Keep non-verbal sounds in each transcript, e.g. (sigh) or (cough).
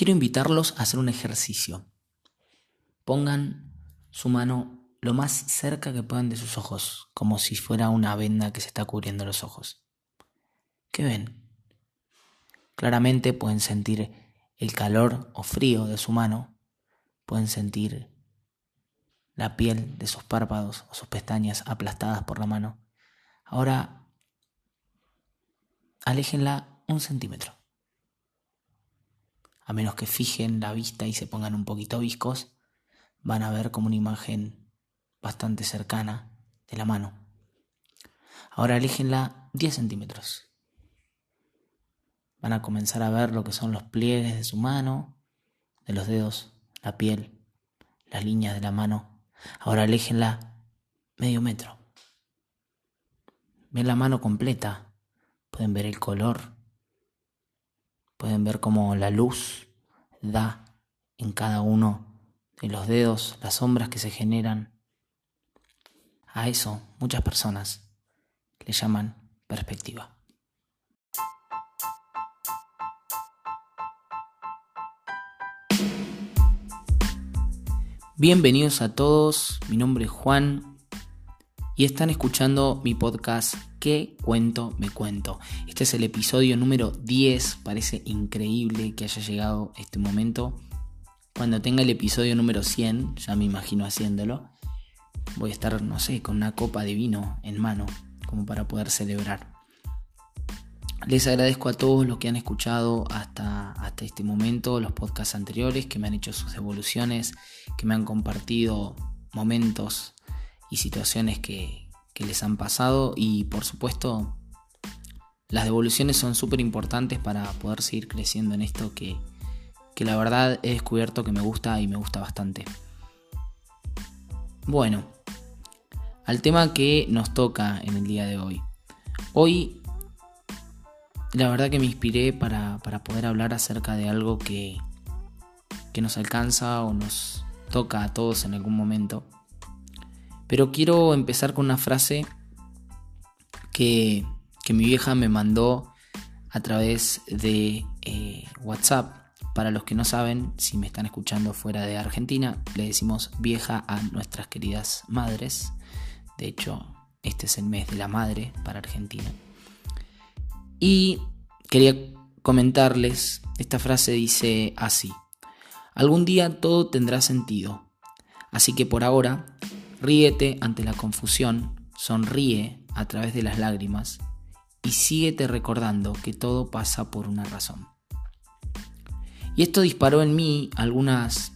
quiero invitarlos a hacer un ejercicio. Pongan su mano lo más cerca que puedan de sus ojos, como si fuera una venda que se está cubriendo los ojos. ¿Qué ven? Claramente pueden sentir el calor o frío de su mano, pueden sentir la piel de sus párpados o sus pestañas aplastadas por la mano. Ahora, aléjenla un centímetro. A menos que fijen la vista y se pongan un poquito viscos, van a ver como una imagen bastante cercana de la mano. Ahora aléjenla 10 centímetros. Van a comenzar a ver lo que son los pliegues de su mano, de los dedos, la piel, las líneas de la mano. Ahora aléjenla medio metro. Ven la mano completa. Pueden ver el color. Ver cómo la luz da en cada uno de los dedos, las sombras que se generan. A eso muchas personas le llaman perspectiva. Bienvenidos a todos, mi nombre es Juan y están escuchando mi podcast ¿Qué cuento me cuento? Este es el episodio número 10, parece increíble que haya llegado este momento. Cuando tenga el episodio número 100, ya me imagino haciéndolo, voy a estar, no sé, con una copa de vino en mano, como para poder celebrar. Les agradezco a todos los que han escuchado hasta, hasta este momento los podcasts anteriores, que me han hecho sus devoluciones, que me han compartido momentos y situaciones que, que les han pasado y por supuesto las devoluciones son súper importantes para poder seguir creciendo en esto que, que la verdad he descubierto que me gusta y me gusta bastante. Bueno, al tema que nos toca en el día de hoy. Hoy la verdad que me inspiré para, poder hablar acerca de algo que, que nos alcanza o nos toca a todos en algún momento. Pero quiero empezar con una frase que, que mi vieja me mandó a través de eh, WhatsApp. Para los que no saben, si me están escuchando fuera de Argentina, le decimos vieja a nuestras queridas madres. De hecho, este es el mes de la madre para Argentina. Y quería comentarles, esta frase dice así, algún día todo tendrá sentido, así que por ahora ríete ante la confusión, sonríe a través de las lágrimas y síguete recordando que todo pasa por una razón. Y esto disparó en mí algunas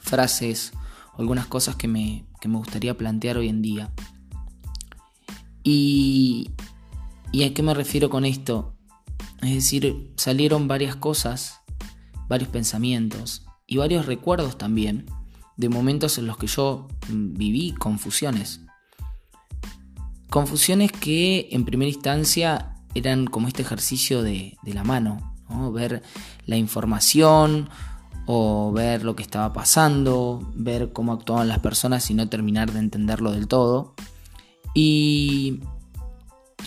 frases o algunas cosas que me, que me gustaría plantear hoy en día. Y, ¿Y a qué me refiero con esto? Es decir, salieron varias cosas, varios pensamientos y varios recuerdos también de momentos en los que yo mm, viví confusiones. Confusiones que en primera instancia eran como este ejercicio de, la mano, ver la información o ver lo que estaba pasando, ver cómo actuaban las personas y no terminar de entenderlo del todo. Y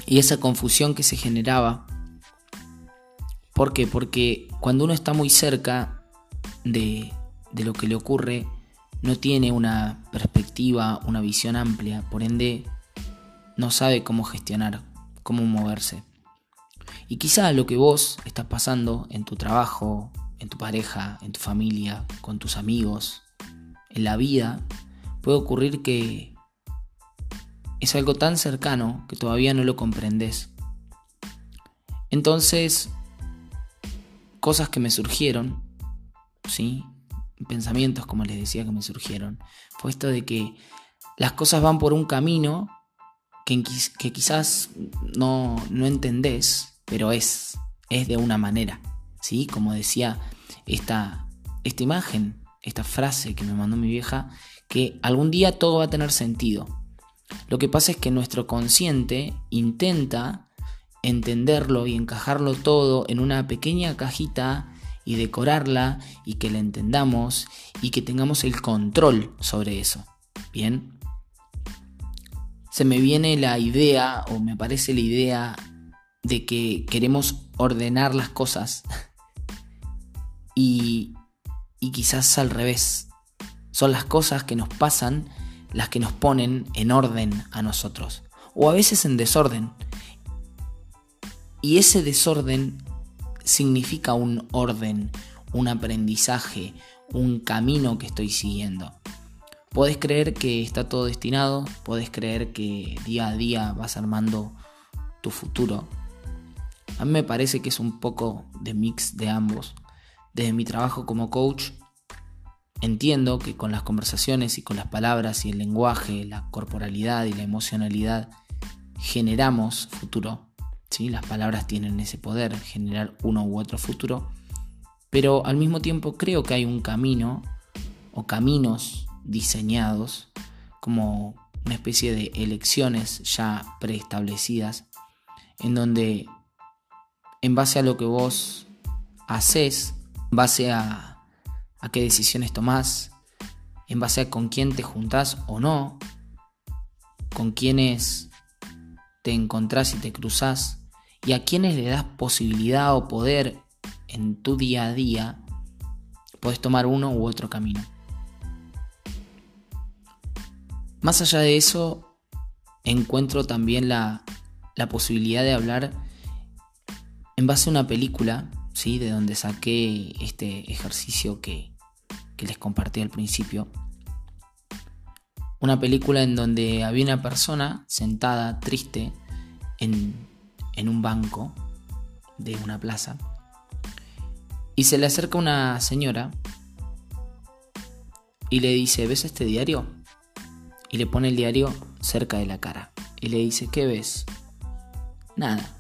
esa confusión que se generaba. ¿Por qué? Porque cuando uno está muy cerca de lo que le ocurre, no tiene una perspectiva, una visión amplia, por ende no sabe cómo gestionar, cómo moverse. Y quizá lo que vos estás pasando en tu trabajo, en tu pareja, en tu familia, con tus amigos, en la vida, puede ocurrir que es algo tan cercano que todavía no lo comprendes. Entonces, cosas que me surgieron, ¿sí? Pensamientos, como les decía, que me surgieron, fue esto de que las cosas van por un camino que, que quizás no, no entendés, pero es, es de una manera, ¿sí? Como decía esta, esta imagen, esta frase que me mandó mi vieja, que algún día todo va a tener sentido. Lo que pasa es que nuestro consciente intenta entenderlo y encajarlo todo en una pequeña cajita y decorarla y que la entendamos y que tengamos el control sobre eso. Bien. Se me viene la idea o me aparece la idea de que queremos ordenar las cosas (laughs) y, y quizás al revés. Son las cosas que nos pasan las que nos ponen en orden a nosotros, o a veces en desorden. Y ese desorden significa un orden, un aprendizaje, un camino que estoy siguiendo. Podés creer que está todo destinado, podés creer que día a día vas armando tu futuro. A mí me parece que es un poco de mix de ambos. Desde mi trabajo como coach, entiendo que con las conversaciones y con las palabras y el lenguaje, la corporalidad y la emocionalidad, generamos futuro. ¿Sí? Las palabras tienen ese poder, generar uno u otro futuro. Pero al mismo tiempo creo que hay un camino o caminos diseñados como una especie de elecciones ya preestablecidas en donde en base a lo que vos haces, en base a, a qué decisiones tomás, en base a con quién te juntás o no, con quiénes te encontrás y te cruzás, y a quienes le das posibilidad o poder en tu día a día, puedes tomar uno u otro camino. Más allá de eso, encuentro también la, posibilidad de hablar en base a una película, ¿sí? de donde saqué este ejercicio que, que les compartí al principio. Una película en donde había una persona sentada triste en, en un banco de una plaza y se le acerca una señora y le dice, ¿ves este diario? y le pone el diario cerca de la cara y le dice, ¿qué ves? Nada.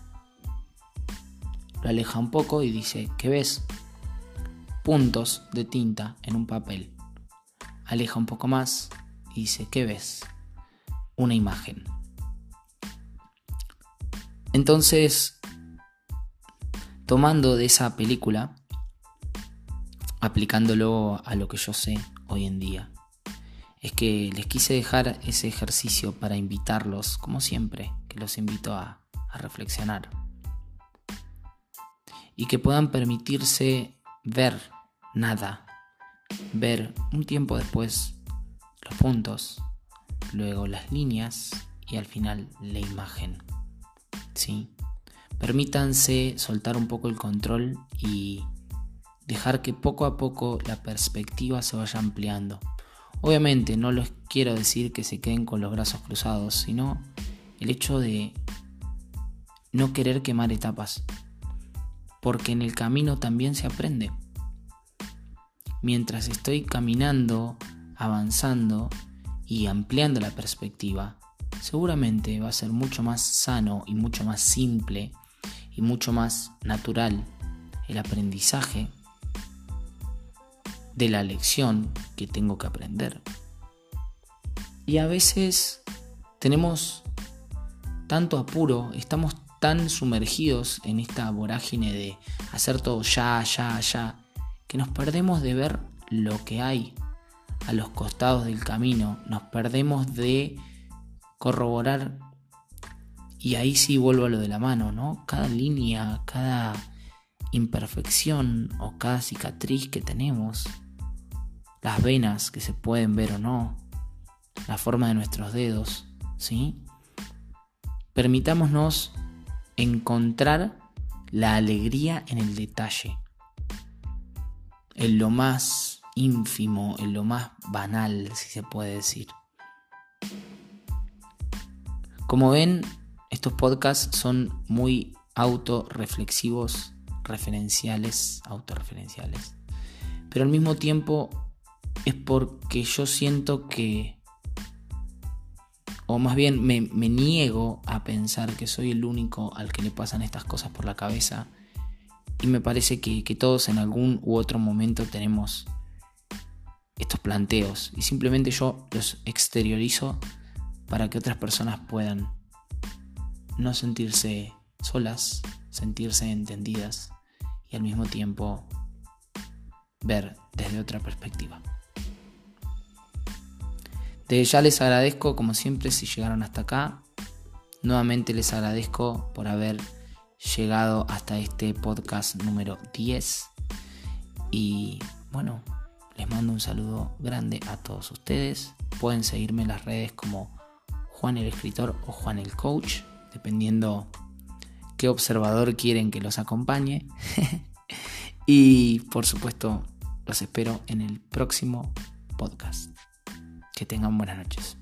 Lo aleja un poco y dice, ¿qué ves? Puntos de tinta en un papel. Aleja un poco más y dice, ¿qué ves? Una imagen. Entonces, tomando de esa película, aplicándolo a lo que yo sé hoy en día, es que les quise dejar ese ejercicio para invitarlos, como siempre, que los invito a, reflexionar. Y que puedan permitirse ver nada, ver un tiempo después los puntos, luego las líneas y al final la imagen. ¿Sí? Permítanse soltar un poco el control y dejar que poco a poco la perspectiva se vaya ampliando. Obviamente no les quiero decir que se queden con los brazos cruzados, sino el hecho de no querer quemar etapas, porque en el camino también se aprende. Mientras estoy caminando, avanzando y ampliando la perspectiva, seguramente va a ser mucho más sano y mucho más simple y mucho más natural el aprendizaje de la lección que tengo que aprender. Y a veces tenemos tanto apuro, estamos tan sumergidos en esta vorágine de hacer todo ya, ya, ya, que nos perdemos de ver lo que hay a los costados del camino, nos perdemos de corroborar y ahí sí vuelvo a lo de la mano, ¿no? Cada línea, cada imperfección o cada cicatriz que tenemos las venas que se pueden ver o no, la forma de nuestros dedos, ¿sí? Permitámonos encontrar la alegría en el detalle, en lo más ínfimo, en lo más banal, si se puede decir. Como ven, estos podcasts son muy autorreflexivos, referenciales, autorreferenciales, pero al mismo tiempo es porque yo siento que, o más bien me, niego a pensar que soy el único al que le pasan estas cosas por la cabeza. Y me parece que, que todos en algún u otro momento tenemos estos planteos. Y simplemente yo los exteriorizo para que otras personas puedan no sentirse solas, sentirse entendidas y al mismo tiempo ver desde otra perspectiva. Desde ya les agradezco, como siempre, si llegaron hasta acá. Nuevamente les agradezco por haber llegado hasta este podcast número 10. Y bueno, les mando un saludo grande a todos ustedes. Pueden seguirme en las redes como Juan el Escritor o Juan el Coach, dependiendo qué observador quieren que los acompañe. (laughs) y por supuesto, los espero en el próximo podcast. Que tengan buenas noches.